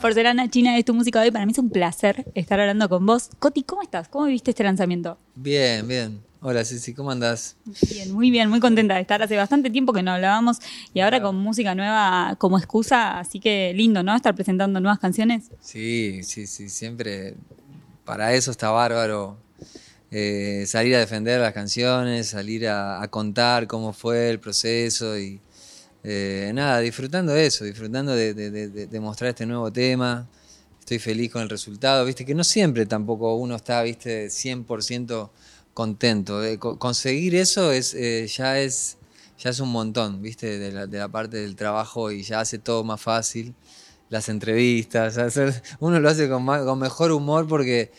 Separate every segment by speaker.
Speaker 1: Porcelana China es tu música hoy. Para mí es un placer estar hablando con vos. Coti, ¿cómo estás? ¿Cómo viste este lanzamiento?
Speaker 2: Bien, bien. Hola Ceci, ¿cómo andás?
Speaker 1: Bien, muy bien, muy contenta de estar. Hace bastante tiempo que no hablábamos y ahora con música nueva como excusa, así que lindo, ¿no? Estar presentando nuevas canciones.
Speaker 2: Sí, sí, sí, siempre para eso está bárbaro. eh, salir a defender las canciones, salir a, a contar cómo fue el proceso y eh, nada, disfrutando de eso, disfrutando de, mostrar este nuevo tema. Estoy feliz con el resultado, viste que no siempre tampoco uno está, viste, 100% contento. Eh, co- conseguir eso es eh, ya es ya es un montón, viste, de la, parte del trabajo y ya hace todo más fácil. Las entrevistas, uno lo hace con mejor humor porque,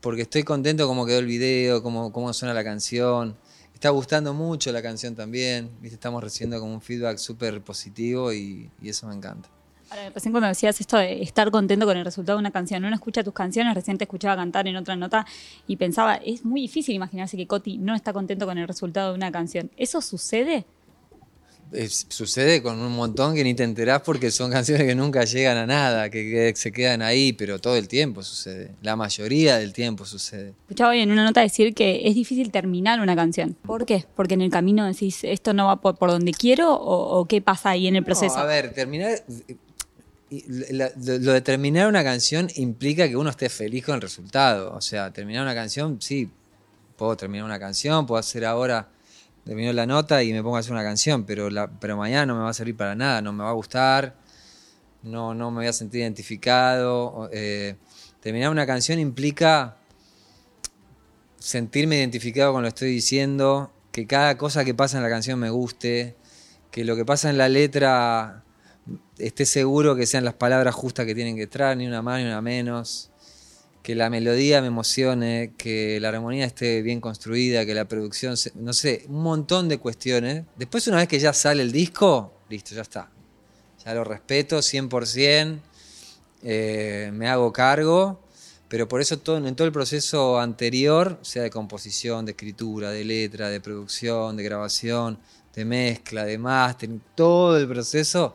Speaker 2: porque estoy contento como quedó el video, cómo, cómo suena la canción. Está gustando mucho la canción también, viste, estamos recibiendo como un feedback súper positivo y, eso me encanta.
Speaker 1: Ahora, recién cuando decías esto de estar contento con el resultado de una canción, uno escucha tus canciones, recién te escuchaba cantar en otra nota y pensaba, es muy difícil imaginarse que Coti no está contento con el resultado de una canción. ¿Eso sucede?
Speaker 2: Es- sucede con un montón que ni te enterás porque son canciones que nunca llegan a nada, que, que se quedan ahí, pero todo el tiempo sucede. La mayoría del tiempo sucede.
Speaker 1: Escuchaba hoy en una nota decir que es difícil terminar una canción. ¿Por qué? Porque en el camino decís, esto no va por, por donde quiero o, o qué pasa ahí en el proceso.
Speaker 2: No, a ver, terminar. la- lo de terminar una canción implica que uno esté feliz con el resultado. O sea, terminar una canción, sí, puedo terminar una canción, puedo hacer ahora, termino la nota y me pongo a hacer una canción, pero, la, pero mañana no me va a servir para nada, no me va a gustar, no, no me voy a sentir identificado. eh, terminar una canción implica sentirme identificado con lo que estoy diciendo, que cada cosa que pasa en la canción me guste, que lo que pasa en la letra esté seguro que sean las palabras justas que tienen que estar, ni una más ni una menos, que la melodía me emocione, que la armonía esté bien construida, que la producción, se- no sé, un montón de cuestiones. Después una vez que ya sale el disco, listo, ya está. Ya lo respeto 100%, eh, me hago cargo, pero por eso en todo el proceso anterior, sea de composición, de escritura, de letra, de producción, de grabación, de mezcla, de mastering, todo el proceso,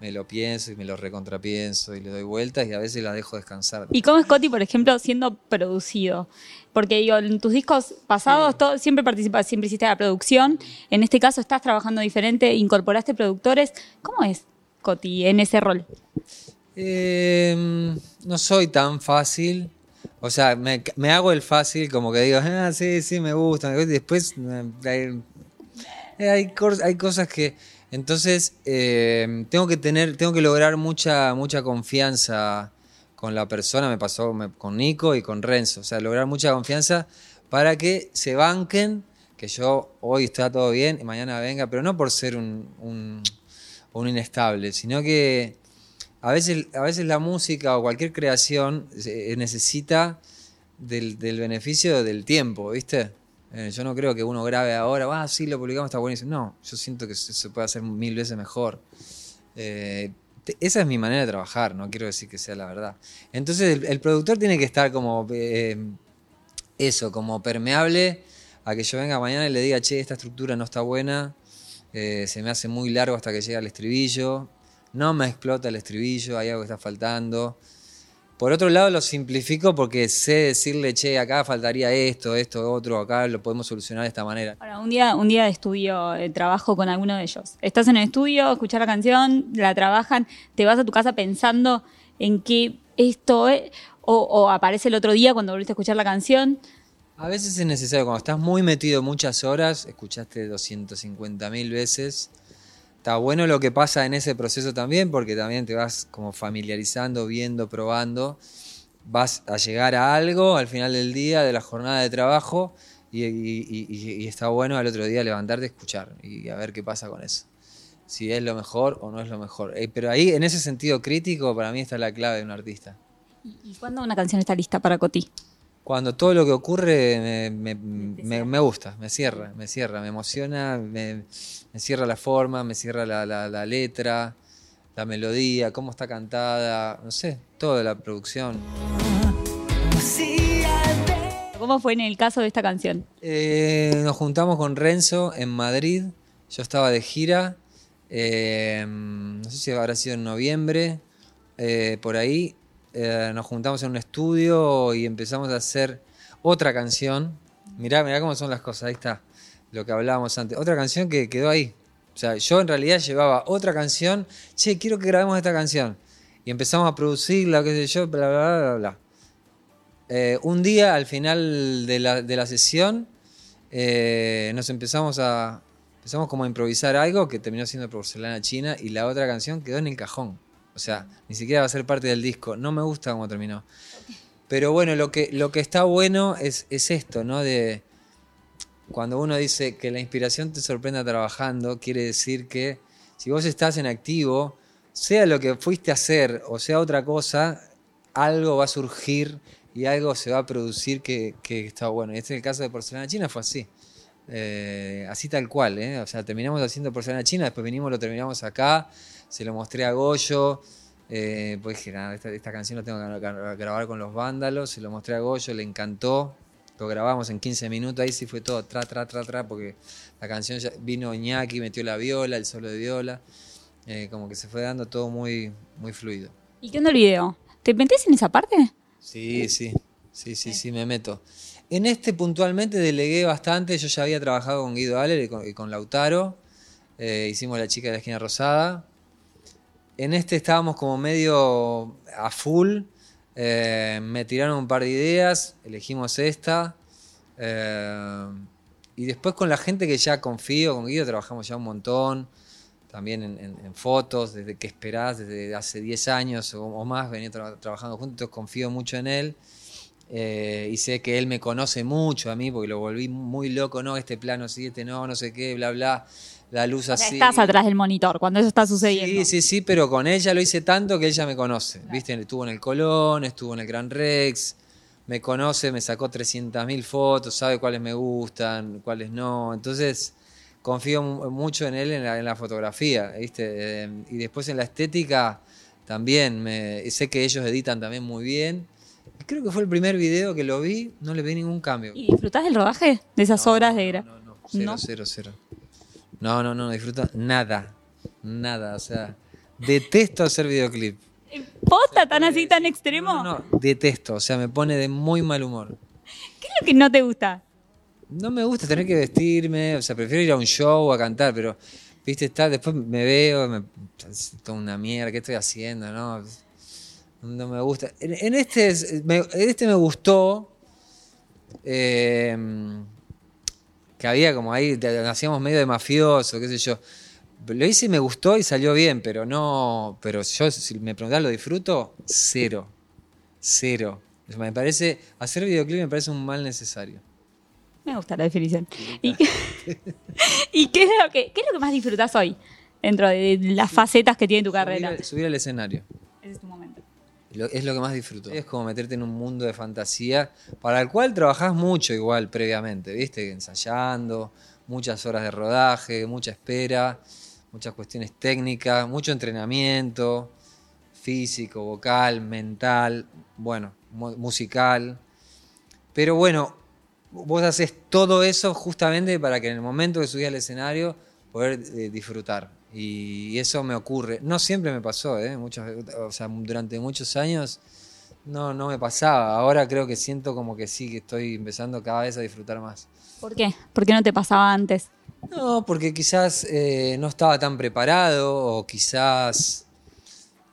Speaker 2: me lo pienso y me lo recontrapienso y le doy vueltas y a veces la dejo descansar.
Speaker 1: ¿Y cómo es Coti, por ejemplo, siendo producido? Porque digo, en tus discos pasados todo, siempre participas, siempre hiciste la producción. En este caso estás trabajando diferente, incorporaste productores. ¿Cómo es Coti en ese rol?
Speaker 2: Eh, no soy tan fácil. O sea, me, me hago el fácil, como que digo, ah, sí, sí, me gusta. Y después eh, hay, hay cosas que. Entonces, eh, tengo que tener, tengo que lograr mucha, mucha confianza con la persona. Me pasó con Nico y con Renzo. O sea, lograr mucha confianza para que se banquen, que yo hoy está todo bien y mañana venga, pero no por ser un, un, un inestable, sino que a veces, a veces la música o cualquier creación eh, necesita del, del beneficio del tiempo, ¿viste? Eh, yo no creo que uno grabe ahora, ah, sí, lo publicamos, está buenísimo. No, yo siento que se, puede hacer mil veces mejor. Eh, esa es mi manera de trabajar, no quiero decir que sea la verdad. Entonces el, productor tiene que estar como eh, eso, como permeable a que yo venga mañana y le diga, che, esta estructura no está buena, se me hace muy largo hasta que llega el estribillo, no me explota el estribillo, hay algo que está faltando. Por otro lado lo simplifico porque sé decirle, che, acá faltaría esto, esto, otro, acá lo podemos solucionar de esta manera.
Speaker 1: Ahora, un día, un día de estudio, eh, trabajo con alguno de ellos. Estás en el estudio, escuchas la canción, la trabajan, te vas a tu casa pensando en qué esto es, o, o aparece el otro día cuando volviste a escuchar la canción.
Speaker 2: A veces es necesario, cuando estás muy metido muchas horas, escuchaste 250 mil veces, está bueno lo que pasa en ese proceso también, porque también te vas como familiarizando, viendo, probando, vas a llegar a algo al final del día, de la jornada de trabajo, y, y- y- y está bueno al otro día levantarte, escuchar y a ver qué pasa con eso. Si es lo mejor o no es lo mejor. Eh, pero ahí, en ese sentido crítico, para mí está la clave de un artista.
Speaker 1: ¿Y, y cuándo una canción está lista para Coti?
Speaker 2: Cuando todo lo que ocurre me, me- me- me gusta, me cierra, me cierra, me emociona, me, me cierra la forma, me cierra la, la- la letra, la melodía, cómo está cantada, no sé, toda la producción.
Speaker 1: ¿Cómo fue en el caso de esta canción?
Speaker 2: Eh, nos juntamos con Renzo en Madrid, yo estaba de gira, eh, no sé si habrá sido en noviembre, eh, por ahí, eh, nos juntamos en un estudio y empezamos a hacer otra canción. Mirá, mirá cómo son las cosas, ahí está, lo que hablábamos antes. Otra canción que quedó ahí. O sea, yo en realidad llevaba otra canción, che, quiero que grabemos esta canción. Y empezamos a producirla, qué sé yo, bla, bla, bla, bla. Eh, un día, al final de la, de la sesión, eh, nos empezamos a, empezamos como a improvisar algo que terminó siendo Porcelana China y la otra canción quedó en el cajón. O sea, ni siquiera va a ser parte del disco. No me gusta cómo terminó. Pero bueno, lo que, lo que está bueno es, es esto, ¿no? De cuando uno dice que la inspiración te sorprenda trabajando, quiere decir que si vos estás en activo, sea lo que fuiste a hacer o sea otra cosa, algo va a surgir y algo se va a producir que, que está bueno. Y este es el caso de Porcelana China, fue así. Eh, así tal cual, ¿eh? O sea, terminamos haciendo Porcelana China, después venimos, lo terminamos acá, se lo mostré a Goyo, eh, pues dije, nada, esta, esta canción la tengo que gra- grabar con los vándalos, se lo mostré a Goyo, le encantó, lo grabamos en 15 minutos, ahí sí fue todo tra, tra, tra, tra, porque la canción ya vino Iñaki, metió la viola, el solo de viola, eh, como que se fue dando todo muy, muy fluido.
Speaker 1: ¿Y qué onda el video? ¿Te metés en esa parte?
Speaker 2: Sí, sí, sí, sí, sí, me meto. En este puntualmente delegué bastante, yo ya había trabajado con Guido Aller y con, Lautaro, eh, hicimos La chica de la esquina rosada. En este estábamos como medio a full, eh, me tiraron un par de ideas, elegimos esta. eh, y después con la gente que ya confío, con Guido trabajamos ya un montón, también en, fotos, desde que esperás, desde hace 10 años o, más, venía tra- trabajando juntos, confío mucho en él. Eh, y sé que él me conoce mucho a mí porque lo volví muy loco, no, este plano sí, este no, no sé qué, bla, bla, la luz
Speaker 1: O sea,
Speaker 2: así.
Speaker 1: estás atrás del monitor cuando eso está sucediendo.
Speaker 2: Sí, sí, sí, pero con ella lo hice tanto que ella me conoce. ¿Viste? Estuvo en el Colón, estuvo en el Gran Rex, me conoce, me sacó 300.000 fotos, sabe cuáles me gustan, cuáles no. Entonces, confío mu- mucho en él en la, en la fotografía, ¿viste? Eh, y después en la estética también. Me, sé que ellos editan también muy bien. Creo que fue el primer video que lo vi, no le vi ningún cambio.
Speaker 1: ¿Y disfrutás del rodaje? De esas
Speaker 2: No,
Speaker 1: horas
Speaker 2: no,
Speaker 1: de gra-
Speaker 2: No, no, cero,
Speaker 1: ¿No?
Speaker 2: cero, cero. No, no, no, no disfruto nada. Nada, o sea, detesto hacer videoclip.
Speaker 1: ¿Posta tan así, tan extremo?
Speaker 2: No, no, detesto, o sea, me pone de muy mal humor.
Speaker 1: ¿Qué es lo que no te gusta?
Speaker 2: No me gusta tener que vestirme, o sea, prefiero ir a un show a cantar, pero, viste, está, después me veo, me, toda una mierda, ¿qué estoy haciendo? No, no me gusta. En, en este, es- me, en este me gustó, eh, que había como ahí, hacíamos medio de mafioso, qué sé yo. Lo hice y me gustó y salió bien, pero no, pero yo, si me preguntás, ¿lo disfruto? Cero, cero. Me parece, hacer videoclip me parece un mal necesario.
Speaker 1: Me gusta la definición. ¿Y, qué, y qué es lo que, qué es lo que más disfrutás hoy? Dentro de las facetas que tiene tu carrera.
Speaker 2: Subir, subir al escenario.
Speaker 1: Ese es tu momento.
Speaker 2: Es lo que más disfruto. Es como meterte en un mundo de fantasía para el cual trabajás mucho igual previamente, ¿viste? Ensayando, muchas horas de rodaje, mucha espera, muchas cuestiones técnicas, mucho entrenamiento físico, vocal, mental, bueno, mu- musical. Pero bueno, vos haces todo eso justamente para que en el momento que subís al escenario poder eh, disfrutar. Y eso me ocurre. No siempre me pasó, ¿eh? Muchas, ve- o sea, durante muchos años no, no me pasaba. Ahora creo que siento como que sí, que estoy empezando cada vez a disfrutar más.
Speaker 1: ¿Por qué? ¿Por qué no te pasaba antes?
Speaker 2: No, porque quizás eh, no estaba tan preparado o quizás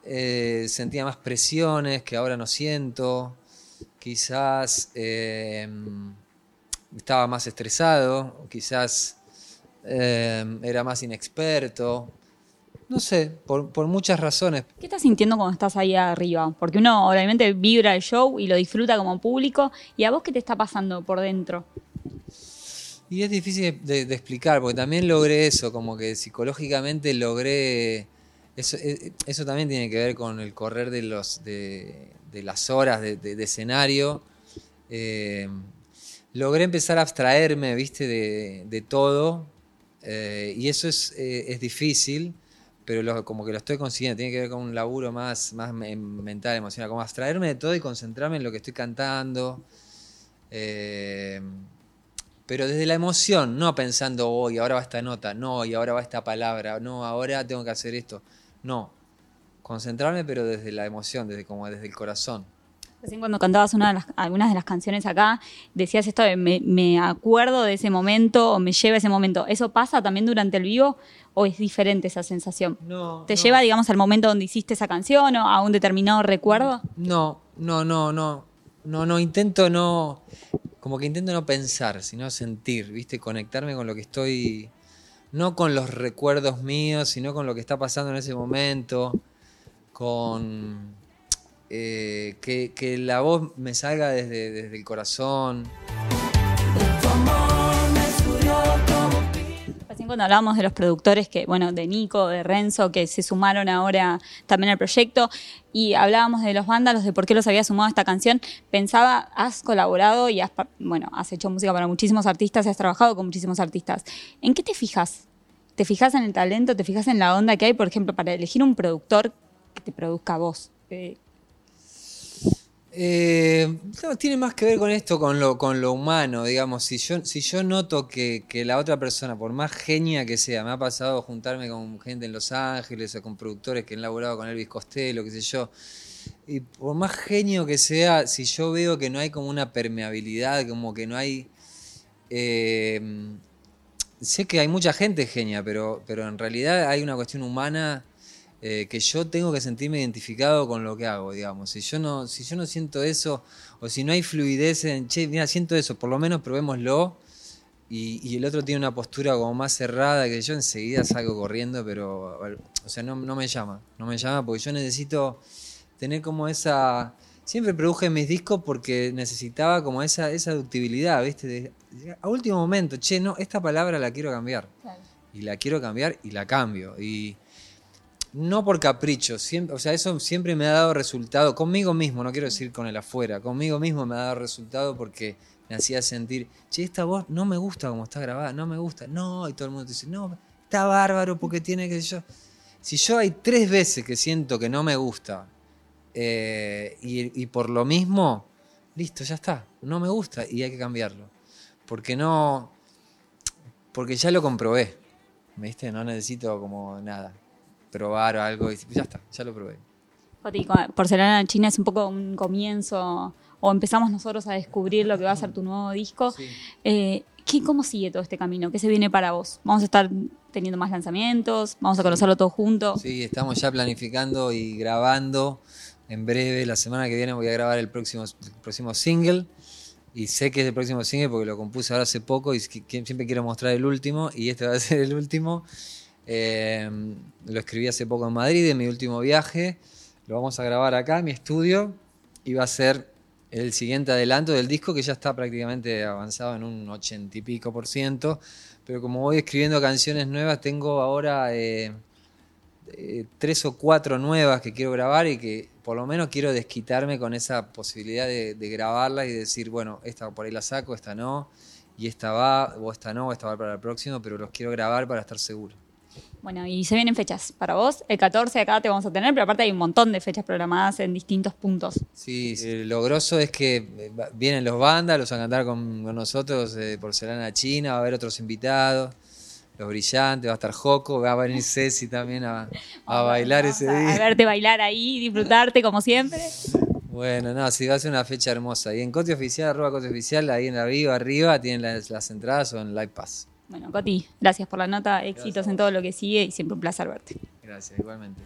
Speaker 2: eh, sentía más presiones que ahora no siento. Quizás eh, estaba más estresado, o quizás eh, era más inexperto. No sé, por, por muchas razones.
Speaker 1: ¿Qué estás sintiendo cuando estás ahí arriba? Porque uno obviamente vibra el show y lo disfruta como público. ¿Y a vos qué te está pasando por dentro?
Speaker 2: Y es difícil de, de explicar, porque también logré eso, como que psicológicamente logré. Eso, eso también tiene que ver con el correr de, los, de, de las horas de, escenario. Eh, logré empezar a abstraerme, viste, de todo. Eh, y eso es, eh, es difícil, pero como que lo estoy consiguiendo. Tiene que ver con un laburo más, más me- mental, emocional, como abstraerme de todo y concentrarme en lo que estoy cantando. Eh, pero desde la emoción, no pensando, hoy ahora va esta nota, no, y ahora va esta palabra, no, ahora tengo que hacer esto. No. concentrarme, pero desde la emoción, desde como desde el corazón.
Speaker 1: Recién cuando cantabas una de las, algunas de las canciones acá, decías esto de me, me acuerdo de ese momento o me lleva a ese momento. ¿Eso pasa también durante el vivo o es diferente esa sensación?
Speaker 2: No.
Speaker 1: ¿Te
Speaker 2: no.
Speaker 1: lleva, digamos, al momento donde hiciste esa canción o a un determinado recuerdo?
Speaker 2: No, no, no, no. No, no, intento no. Como que intento no pensar, sino sentir, ¿viste? Conectarme con lo que estoy. No con los recuerdos míos, sino con lo que está pasando en ese momento. Con. Eh, que, la voz me salga desde, desde el corazón.
Speaker 1: Recién cuando hablábamos de los productores que, bueno, de Nico, de Renzo, que se sumaron ahora también al proyecto, y hablábamos de los vándalos, de por qué los había sumado a esta canción, pensaba, has colaborado y has, bueno, has hecho música para muchísimos artistas y has trabajado con muchísimos artistas. ¿En qué te fijas? ¿Te fijas en el talento? ¿Te fijas en la onda que hay, por ejemplo, para elegir un productor que te produzca a vos? Eh,
Speaker 2: Eh, no, tiene más que ver con esto, con lo, con lo humano, digamos. Si yo, si yo noto que, que la otra persona, por más genia que sea, me ha pasado juntarme con gente en Los Ángeles o con productores que han laborado con Elvis Costello, qué sé yo. Y por más genio que sea, si yo veo que no hay como una permeabilidad, como que no hay. eh, sé que hay mucha gente genia, pero, pero en realidad hay una cuestión humana eh, que yo tengo que sentirme identificado con lo que hago, digamos. Si yo no, si yo no siento eso, o si no hay fluidez en, che, mira, siento eso, por lo menos probémoslo. Y, y el otro tiene una postura como más cerrada que yo enseguida salgo corriendo, pero, o sea, no, no me llama, no me llama porque yo necesito tener como esa... Siempre produje mis discos porque necesitaba como esa, esa ductibilidad, ¿viste? De- a último momento, che, no, esta palabra la quiero cambiar. Y la quiero cambiar y la cambio. Y no por capricho, siempre, o sea, eso siempre me ha dado resultado, conmigo mismo, no quiero decir con el afuera, conmigo mismo me ha dado resultado porque me hacía sentir, che, esta voz no me gusta como está grabada, no me gusta, no, y todo el mundo dice, no, está bárbaro porque tiene que yo. Si yo hay tres veces que siento que no me gusta eh, y, y por lo mismo, listo, ya está, no me gusta y hay que cambiarlo. Porque no, porque ya lo comprobé, ¿viste? No necesito como nada, probar o algo y ya está, ya lo probé.
Speaker 1: Joti, Porcelana China es un poco un comienzo, o empezamos nosotros a descubrir lo que va a ser tu nuevo disco.
Speaker 2: Sí.
Speaker 1: Eh, ¿qué- ¿Cómo sigue todo este camino? ¿Qué se viene para vos? ¿Vamos a estar teniendo más lanzamientos? ¿Vamos a conocerlo todo junto?
Speaker 2: Sí, estamos ya planificando y grabando. En breve, la semana que viene voy a grabar el próximo, el próximo single. Y sé que es el próximo single porque lo compuse ahora hace poco y siempre quiero mostrar el último. Y este va a ser el último. Eh, lo escribí hace poco en Madrid, en mi último viaje. Lo vamos a grabar acá en mi estudio. Y va a ser el siguiente adelanto del disco que ya está prácticamente avanzado en un ochenta y pico por ciento. Pero como voy escribiendo canciones nuevas, tengo ahora... eh, eh, tres o cuatro nuevas que quiero grabar y que por lo menos quiero desquitarme con esa posibilidad de, de grabarlas y decir, bueno, esta por ahí la saco, esta no, y esta va, o esta no, o esta va para el próximo, pero los quiero grabar para estar seguro.
Speaker 1: Bueno, y se vienen fechas para vos. El 14 acá te vamos a tener, pero aparte hay un montón de fechas programadas en distintos puntos.
Speaker 2: Sí, sí, lo grosso es que eh, vienen los bandas, los van a cantar con, con nosotros, eh, Porcelana China, va a haber otros invitados, los brillantes, va a estar Joco, va a venir Ceci también a, a bailar ese día.
Speaker 1: A verte bailar ahí, disfrutarte como siempre.
Speaker 2: Bueno, no, sí, va a ser una fecha hermosa. Y en Cote Oficial, arroba Cote Oficial, ahí en la bio, arriba, tienen las, las entradas o en Live Pass.
Speaker 1: Bueno, Coti, gracias por la nota, éxitos en todo lo que sigue y siempre un placer verte.
Speaker 2: Gracias, igualmente.